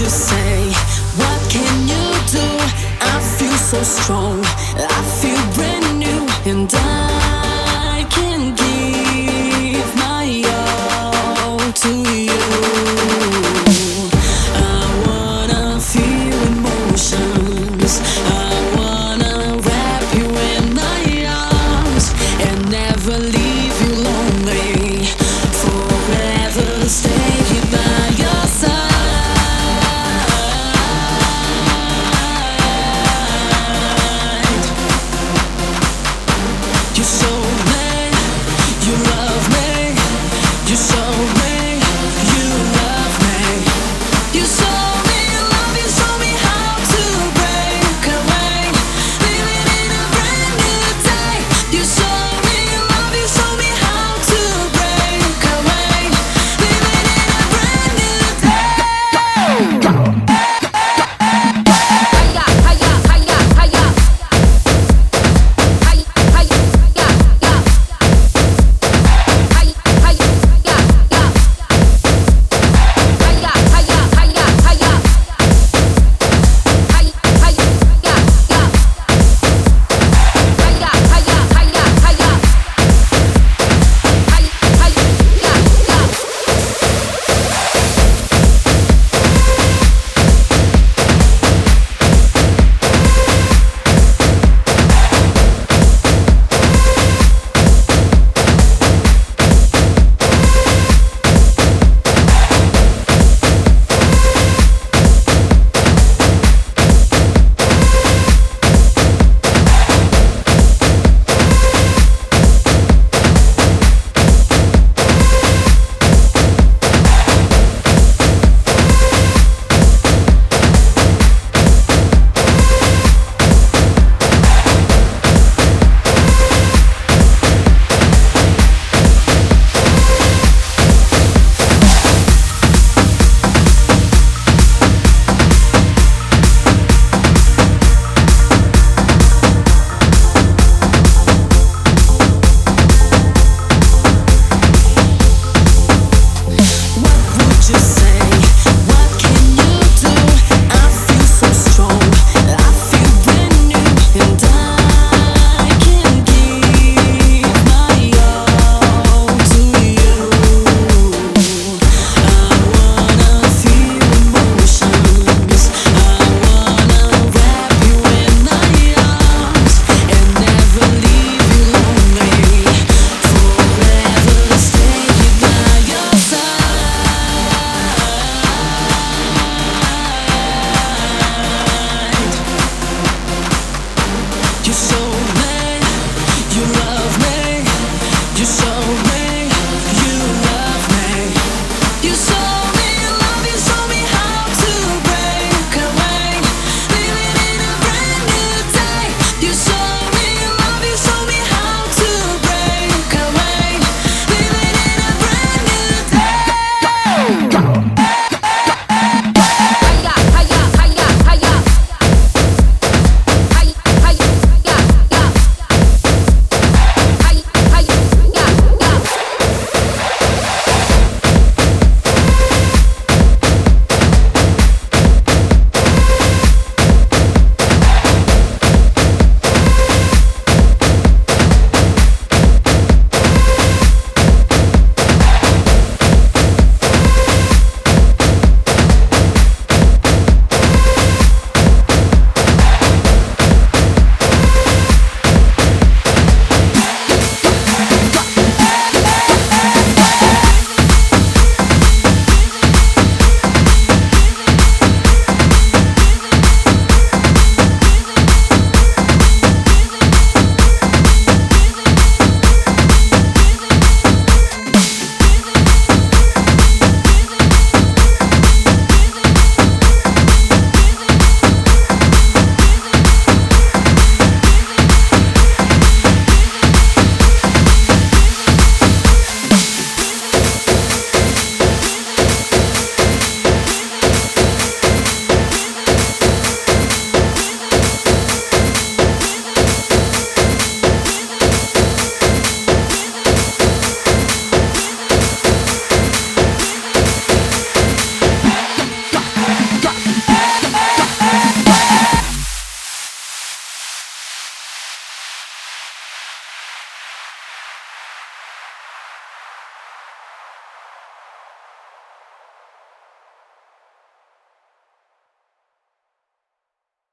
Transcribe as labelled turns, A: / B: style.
A: you say? What can you do? I feel so strong, I feel brand new, and I can give my all to you. I wanna feel emotions, I wanna wrap you in my arms and never. You're so